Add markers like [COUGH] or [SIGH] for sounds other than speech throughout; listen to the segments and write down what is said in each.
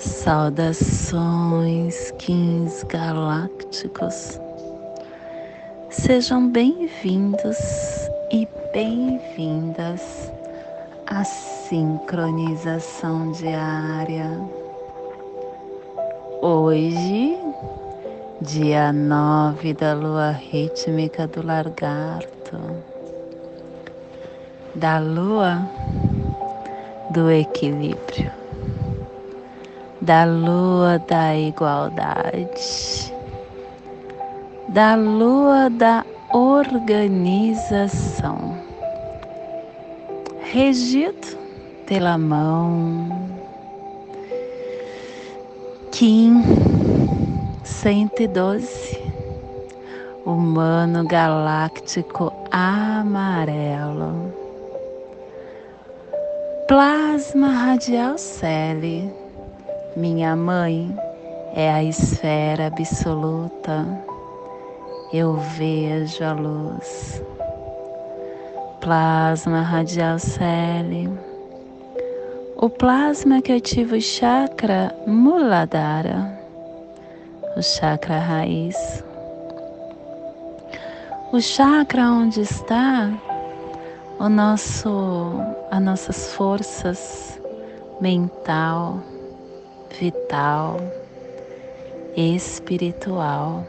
Saudações, Kins galácticos. Sejam bem-vindos e bem-vindas à sincronização diária. Hoje, dia 9 da lua rítmica do lagarto, da lua do equilíbrio, da lua da igualdade, da lua da organização, regido pela mão. Kim 112, humano galáctico amarelo, plasma radial Celi, minha mãe é a esfera absoluta, eu vejo a luz. Plasma radial Celi o plasma que ativa o chakra Muladhara, o chakra raiz. O chakra onde está o nosso, as nossas forças mental, vital, espiritual.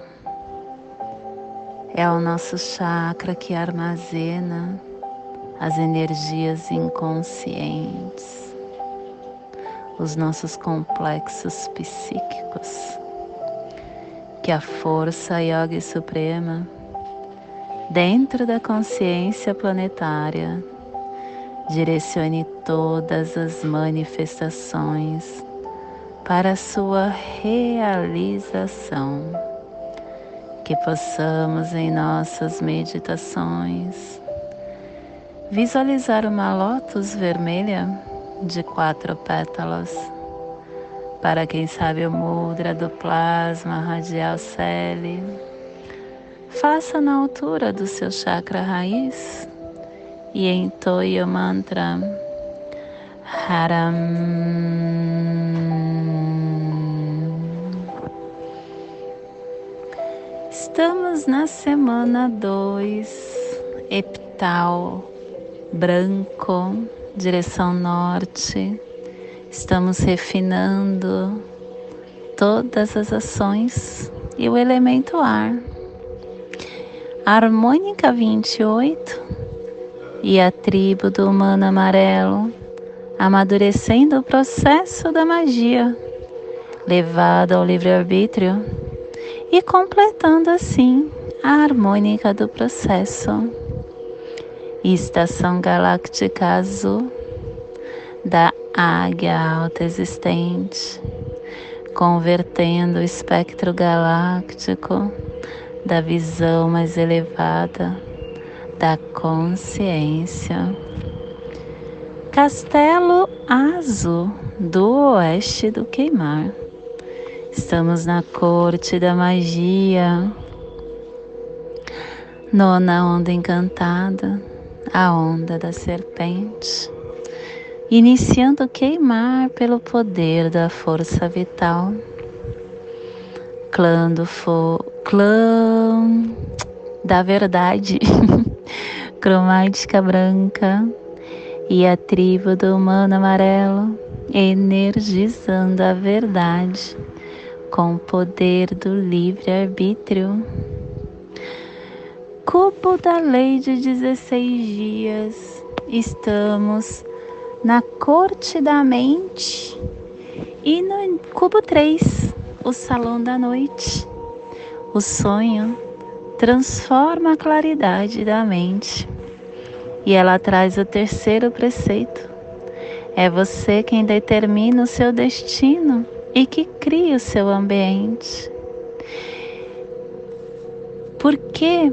É o nosso chakra que armazena as energias inconscientes os nossos complexos psíquicos. Que a força yoga suprema, dentro da consciência planetária, direcione todas as manifestações para sua realização. Que possamos em nossas meditações visualizar uma lótus vermelha de quatro pétalas. Para quem sabe o mudra do plasma radial Celi, faça na altura do seu chakra raiz e entoie o mantra Haram. Estamos na semana 2, epital branco direção norte. Estamos refinando todas as ações e o elemento ar. harmônica 28 e a tribo do humano amarelo, amadurecendo o processo da magia, levado ao livre-arbítrio e completando assim a harmônica do processo estação galáctica azul da águia alta existente, convertendo o espectro galáctico da visão mais elevada da consciência. Castelo Azul do oeste do Queimar. Estamos na corte da magia, nona onda encantada a onda da serpente, iniciando queimar pelo poder da força vital. Clã do fo clã da verdade, [LAUGHS] cromática branca e a tribo do humano amarelo, energizando a verdade com o poder do livre-arbítrio. Cubo da lei de 16 dias, estamos na corte da mente. E no cubo 3, o salão da noite. O sonho transforma a claridade da mente. E ela traz o terceiro preceito. É você quem determina o seu destino e que cria o seu ambiente. Por quê?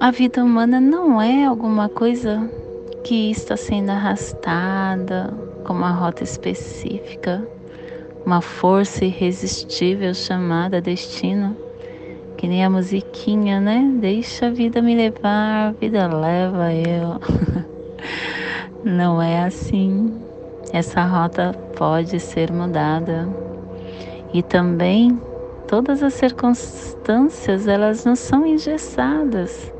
a vida humana não é alguma coisa que está sendo arrastada com uma rota específica, uma força irresistível chamada destino Que nem a musiquinha, né? Deixa a vida me levar, a vida leva eu. [LAUGHS] Não é assim. Essa rota pode ser mudada. E também todas as circunstâncias, elas não são engessadas.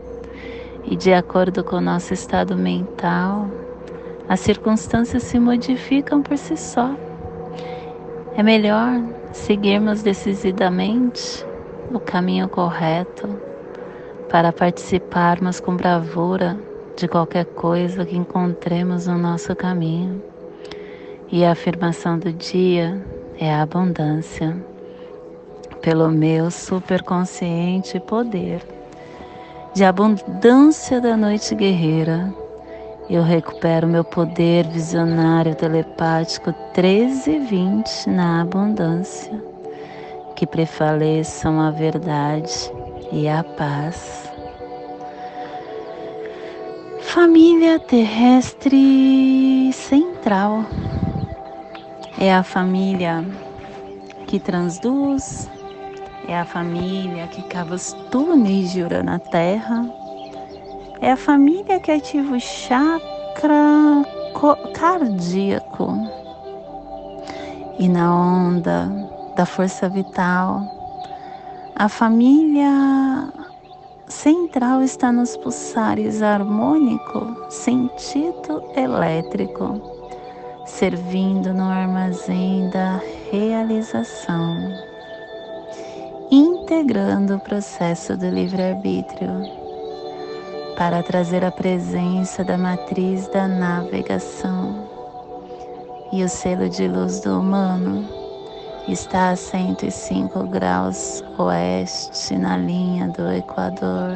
E de acordo com o nosso estado mental, as circunstâncias se modificam por si só. É melhor seguirmos decididamente o caminho correto para participarmos com bravura de qualquer coisa que encontremos no nosso caminho. E a afirmação do dia é a abundância, pelo meu superconsciente poder de abundância da noite guerreira. Eu recupero meu poder visionário telepático 1320 na abundância que prevaleçam a verdade e a paz. Família terrestre central é a família que transduz, é a família que cava os túneis de na Terra, é a família que ativa o chakra cardíaco e na onda da força vital. A família central está nos pulsares harmônico, sentido elétrico, servindo no armazém da realização, integrando o processo do livre-arbítrio para trazer a presença da matriz da navegação. E o selo de luz do humano está a 105 graus oeste na linha do Equador,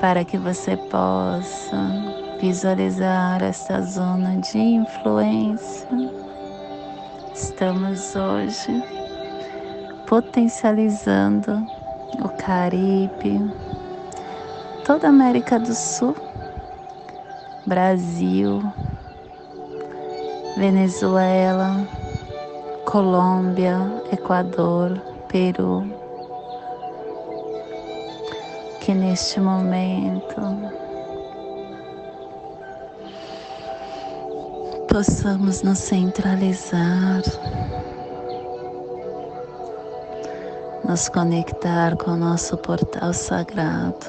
para que você possa visualizar esta zona de influência. Estamos hoje potencializando o Caribe, toda a América do Sul, Brasil, Venezuela, Colômbia, Equador, Peru, que neste momento possamos nos centralizar, nos conectar com o nosso portal sagrado.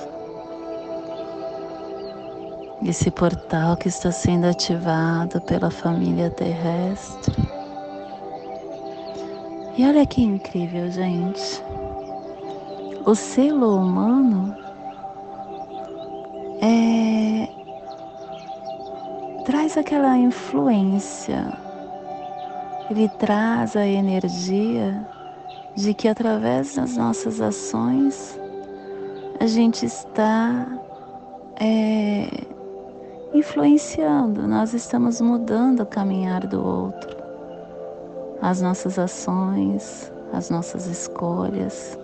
Esse portal que está sendo ativado pela família terrestre e olha que incrível, gente. O selo humano é, traz aquela influência, ele traz a energia de que através das nossas ações a gente está é, influenciando, nós estamos mudando o caminhar do outro. As nossas ações, as nossas escolhas.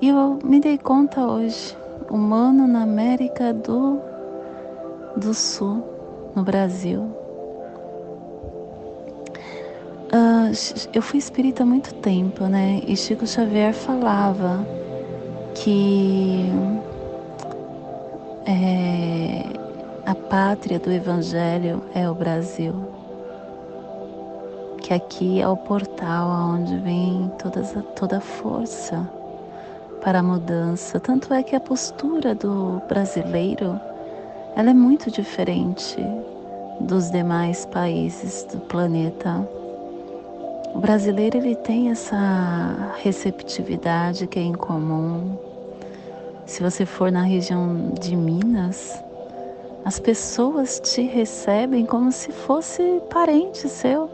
E eu me dei conta hoje, humano na América do, do Sul, no Brasil. Uh, eu fui espírita há muito tempo, né? E Chico Xavier falava que é, a pátria do Evangelho é o Brasil que aqui é o portal onde vem toda, toda a força para a mudança. Tanto é que a postura do brasileiro ela é muito diferente dos demais países do planeta. O brasileiro ele tem essa receptividade que é incomum. Se você for na região de Minas, as pessoas te recebem como se fosse parente seu.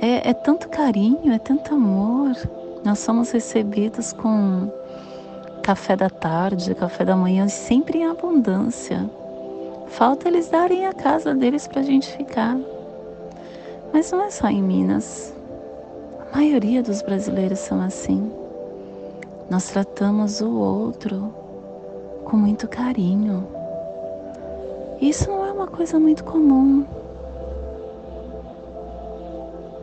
É, é tanto carinho, é tanto amor. Nós somos recebidos com café da tarde, café da manhã, sempre em abundância. Falta eles darem a casa deles para a gente ficar. Mas não é só em Minas. A maioria dos brasileiros são assim. Nós tratamos o outro com muito carinho. Isso não é uma coisa muito comum.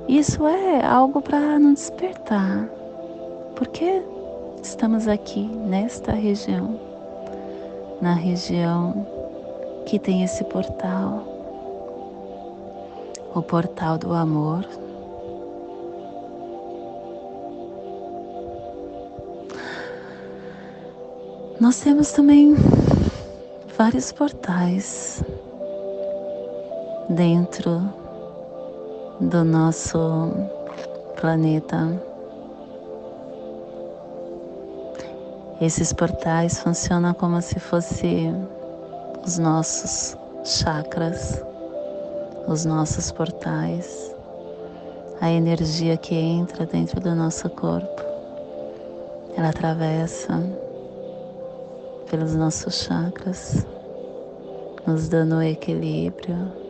Isso é algo para nos despertar. por que estamos aqui nesta região, na região que tem esse portal, o portal do amor. Nós temos também vários portais dentro do nosso planeta. Esses portais funcionam como se fossem os nossos chakras, os nossos portais, a energia que entra dentro do nosso corpo. Ela atravessa pelos nossos chakras, nos dando equilíbrio.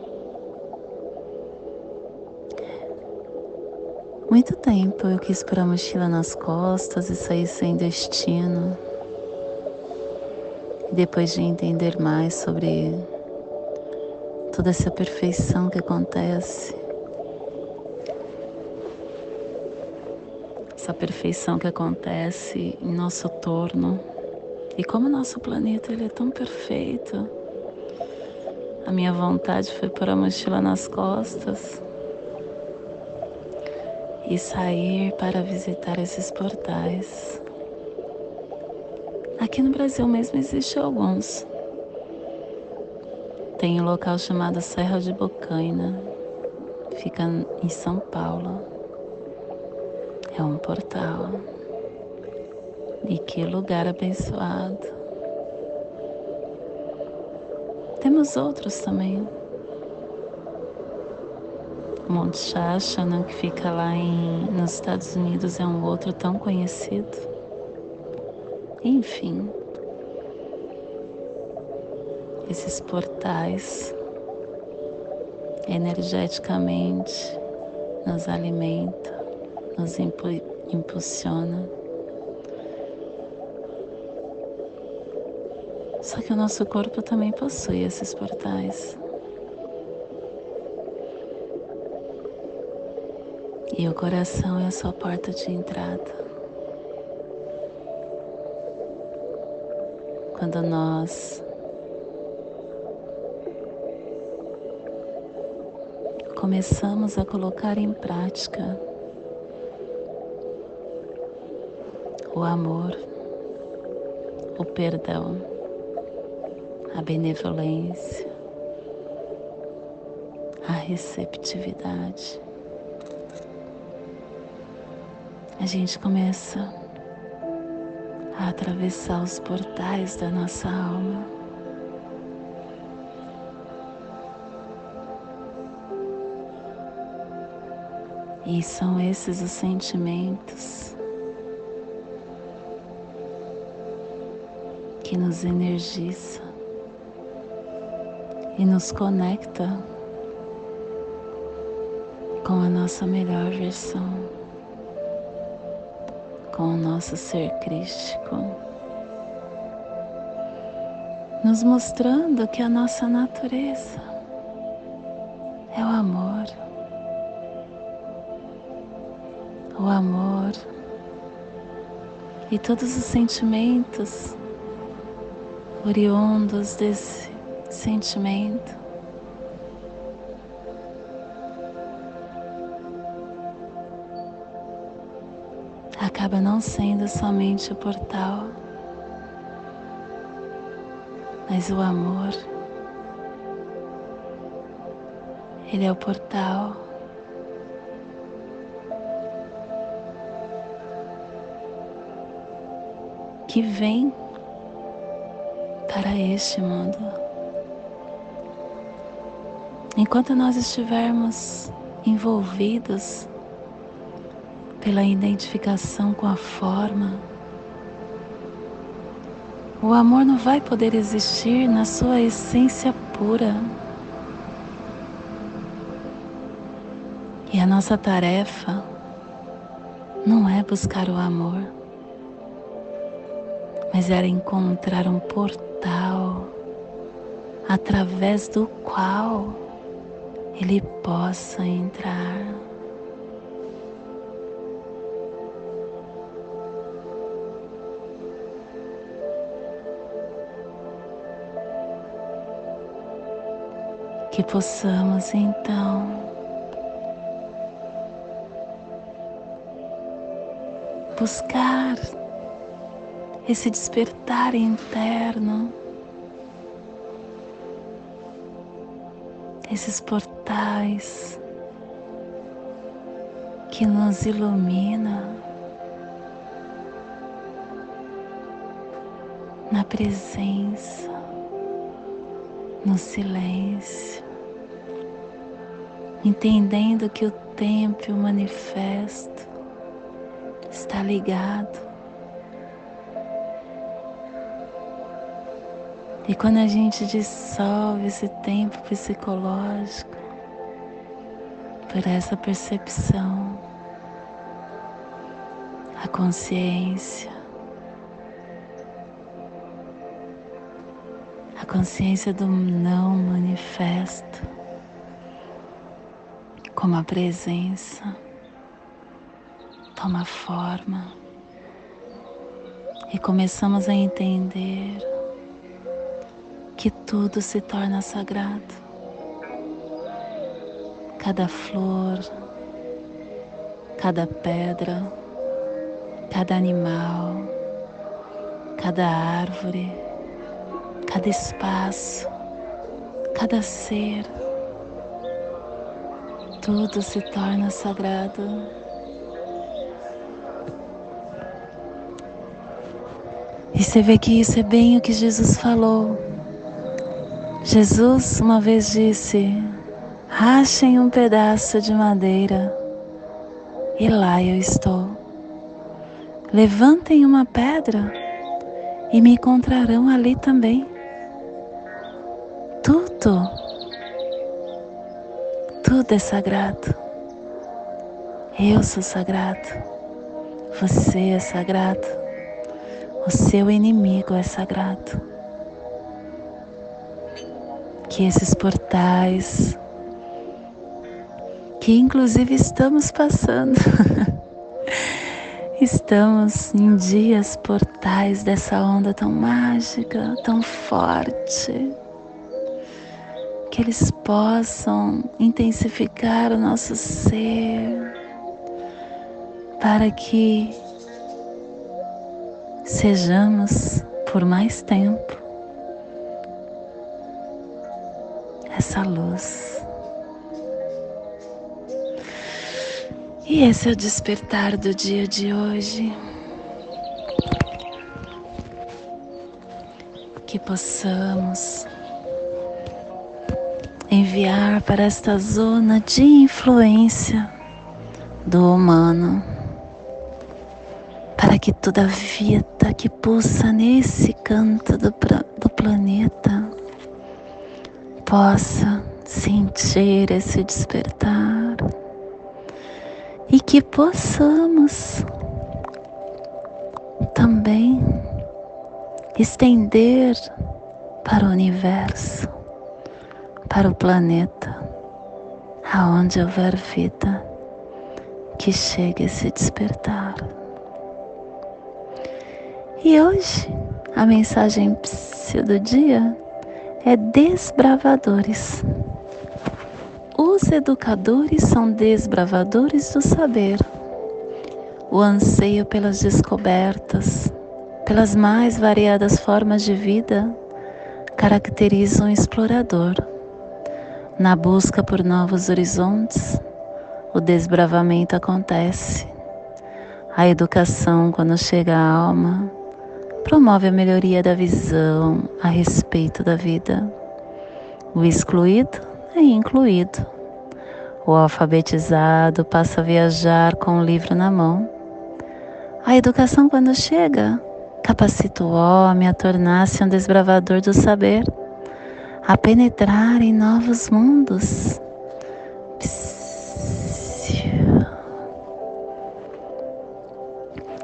Muito tempo eu quis pôr a mochila nas costas e sair sem destino. E depois de entender mais sobre toda essa perfeição que acontece, essa perfeição que acontece em nosso torno, e como nosso planeta ele é tão perfeito, a minha vontade foi pôr a mochila nas costas e sair para visitar esses portais. Aqui no Brasil mesmo existem alguns. Tem um local chamado Serra de Bocaina, fica em São Paulo. É um portal. E que lugar abençoado. Temos outros também. Monte Shashana, que fica lá em, nos Estados Unidos, é um outro tão conhecido. Enfim, esses portais energeticamente nos alimenta, nos impulsiona Só que o nosso corpo também possui esses portais. E o coração é a sua porta de entrada. Quando nós começamos a colocar em prática o amor, o perdão, a benevolência, a receptividade. A gente começa a atravessar os portais da nossa alma. E são esses os sentimentos que nos energizam e nos conecta com a nossa melhor versão, com o nosso ser crístico, nos mostrando que a nossa natureza é o amor. O amor e todos os sentimentos oriundos desse sentimento. Acaba não sendo somente o portal, mas o amor. Ele é o portal. Que vem para este mundo. Enquanto nós estivermos envolvidos pela identificação com a forma, o amor não vai poder existir na sua essência pura. E a nossa tarefa não é buscar o amor, mas era encontrar um portal através do qual ele possa entrar. Que possamos então buscar esse despertar interno, esses portais que nos ilumina na presença, no silêncio, entendendo que o tempo e o manifesto está ligado. E quando a gente dissolve esse tempo psicológico por essa percepção, a consciência, a consciência do não manifesto, como a presença. Toma forma. E começamos a entender que tudo se torna sagrado. Cada flor, cada pedra, cada animal, cada árvore, cada espaço, cada ser, tudo se torna sagrado E você vê que isso é bem o que Jesus falou. Jesus uma vez disse: rachem um pedaço de madeira, e lá eu estou. Levantem uma pedra e me encontrarão ali também. Tudo é sagrado. Eu sou sagrado, você é sagrado. O seu inimigo é sagrado. Que esses portais, que inclusive estamos passando, [LAUGHS] estamos em dias portais dessa onda tão mágica, tão forte, que eles possam intensificar o nosso ser para que sejamos por mais tempo essa luz. E esse é o despertar do dia de hoje. Que possamos enviar para esta zona de influência do humano para que toda vida que pulsa nesse canto do, do planeta possa sentir esse despertar e que possamos também estender para o universo, para o planeta, aonde houver vida, que chegue esse despertar. E hoje a mensagem do dia é desbravadores. Os educadores são desbravadores do saber. O anseio pelas descobertas, pelas mais variadas formas de vida, caracteriza um explorador. Na busca por novos horizontes, o desbravamento acontece. A educação, quando chega à alma, promove a melhoria da visão a respeito da vida. O excluído é incluído. O alfabetizado passa a viajar com o livro na mão. A educação, quando chega, capacita o homem a tornar-se um desbravador do saber, a penetrar em novos mundos.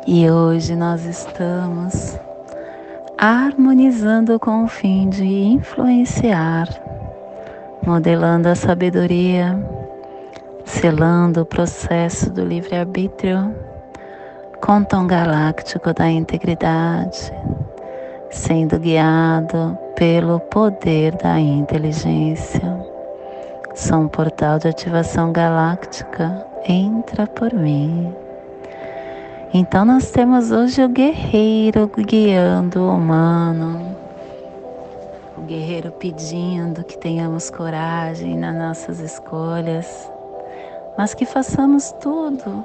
E hoje nós estamos harmonizando com o fim de influenciar, modelando a sabedoria, selando o processo do livre-arbítrio com o tom galáctico da integridade, sendo guiado pelo poder da inteligência, Sou um portal de ativação galáctica. Entra por mim. Então nós temos hoje o guerreiro guiando o humano. O guerreiro pedindo que tenhamos coragem nas nossas escolhas, mas que façamos tudo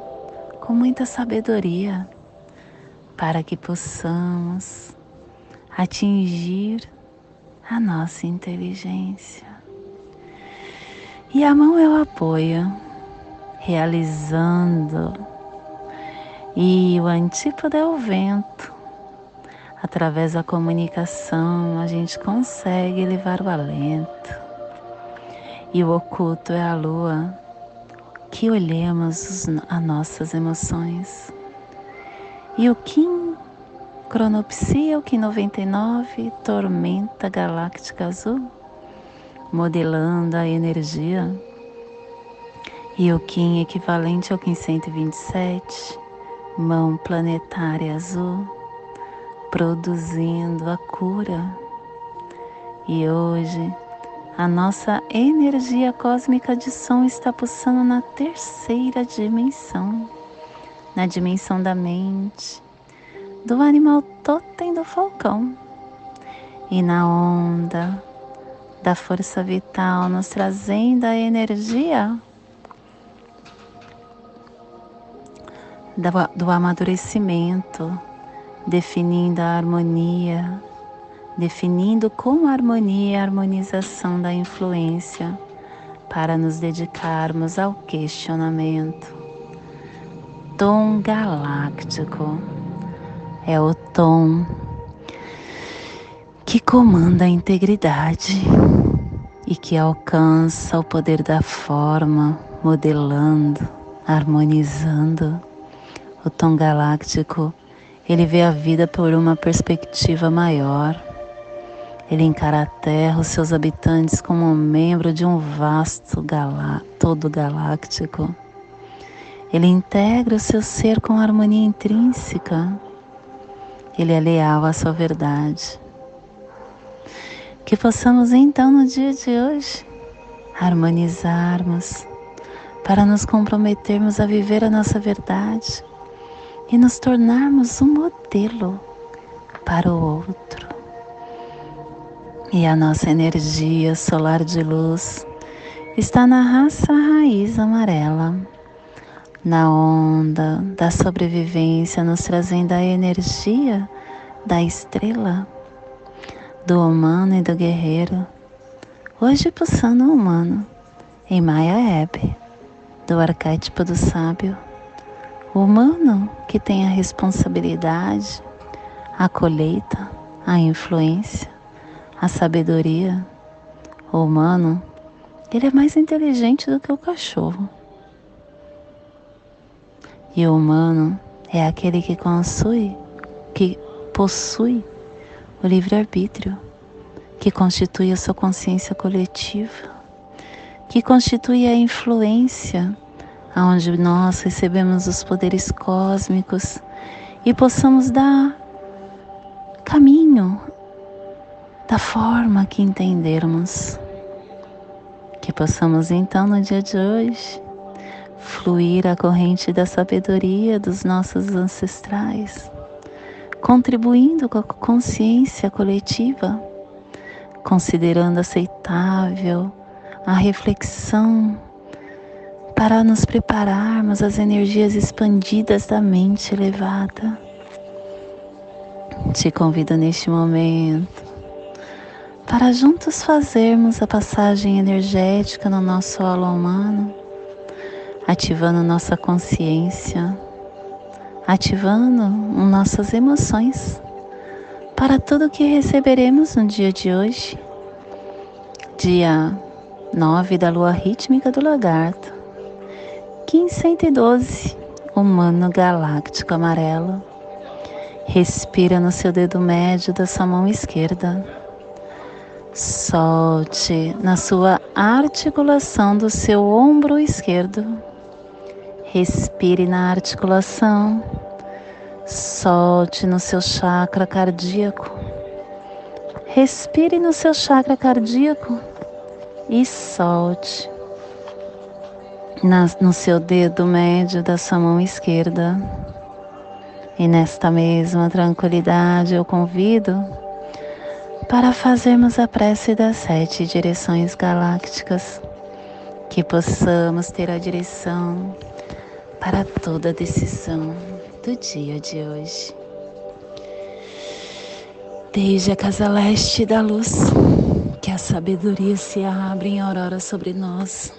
com muita sabedoria para que possamos atingir a nossa inteligência. E a mão é o apoio, realizando. E o antípoda é o vento. Através da comunicação, a gente consegue levar o alento. E o oculto é a lua, que olhemos as nossas emoções. E o Kim Cronopsia, Kim 99, Tormenta Galáctica Azul modelando a energia. E o Kim equivalente ao Kim 127, mão planetária azul, produzindo a cura. E hoje a nossa energia cósmica de som está pulsando na terceira dimensão, na dimensão da mente, do animal totem do falcão. E na onda da força vital, nos trazendo a energia do amadurecimento, definindo a harmonia, definindo com harmonia a harmonização da influência para nos dedicarmos ao questionamento. Tom galáctico é o tom que comanda a integridade e que alcança o poder da forma, modelando, harmonizando. O tom galáctico, ele vê a vida por uma perspectiva maior. Ele encara a Terra, os seus habitantes, como um membro de um vasto galá todo galáctico. Ele integra o seu ser com harmonia intrínseca. Ele é leal à sua verdade que possamos então no dia de hoje harmonizarmos para nos comprometermos a viver a nossa verdade e nos tornarmos um modelo para o outro. E a nossa energia solar de luz está na raça raiz amarela, na onda da sobrevivência, nos trazendo a energia da estrela do humano e do guerreiro, hoje pulsando o humano, em Maya Ebe, do arquétipo do sábio, o humano que tem a responsabilidade, a colheita, a influência, a sabedoria. O humano, ele é mais inteligente do que o cachorro. E o humano é aquele que possui, que possui o livre-arbítrio, que constitui a sua consciência coletiva, que constitui a influência aonde nós recebemos os poderes cósmicos e possamos dar caminho da forma que entendermos. Que possamos então no dia de hoje fluir a corrente da sabedoria dos nossos ancestrais contribuindo com a consciência coletiva, considerando aceitável a reflexão para nos prepararmos às energias expandidas da mente elevada. Te convido neste momento para juntos fazermos a passagem energética no nosso solo humano, ativando nossa consciência ativando nossas emoções para tudo que receberemos no dia de hoje, dia 9 da lua rítmica do lagarto, 1512, humano galáctico amarelo. Respira no seu dedo médio da sua mão esquerda. Solte na sua articulação do seu ombro esquerdo. Respire na articulação Solte no seu chakra cardíaco. Respire no seu chakra cardíaco e solte no seu dedo médio da sua mão esquerda. E nesta mesma tranquilidade eu convido para fazermos a prece das sete direções galácticas, que possamos ter a direção para toda decisão do dia de hoje. Desde a casa leste da luz, que a sabedoria se abra em aurora sobre nós,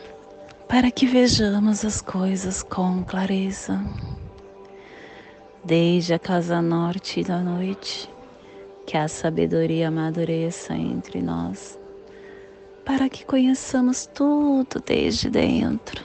para que vejamos as coisas com clareza. Desde a casa norte da noite, que a sabedoria amadureça entre nós, para que conheçamos tudo desde dentro.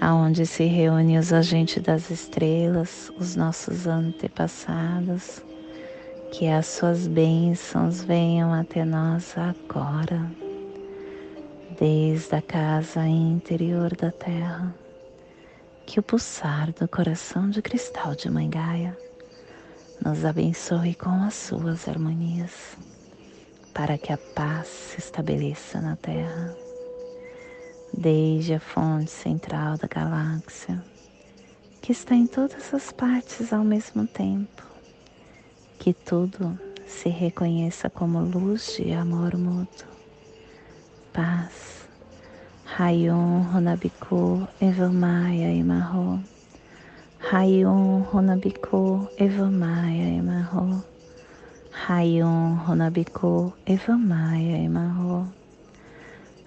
aonde se reúnem os agentes das estrelas, os nossos antepassados, que as suas bênçãos venham até nós agora, desde a casa interior da terra, que o pulsar do coração de cristal de Mãe Gaia nos abençoe com as suas harmonias, para que a paz se estabeleça na terra desde a fonte central da galáxia, que está em todas as partes ao mesmo tempo, que tudo se reconheça como luz de amor mútuo, paz. Rayon Runabiku Evamaya Imaho. Rayon Runabiku Evamaya Imaho. Rayon Runabiku Evamaya Imaho.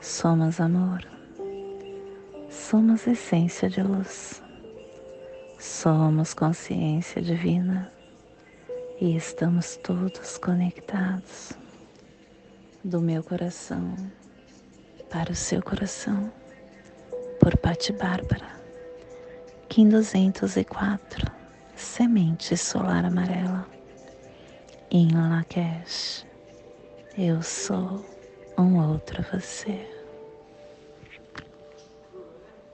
Somos amor, somos essência de luz, somos consciência divina. E estamos todos conectados do meu coração para o seu coração. Por Pati Bárbara, Kim 204, Semente Solar Amarela, em Lakesh. Eu sou um outro você.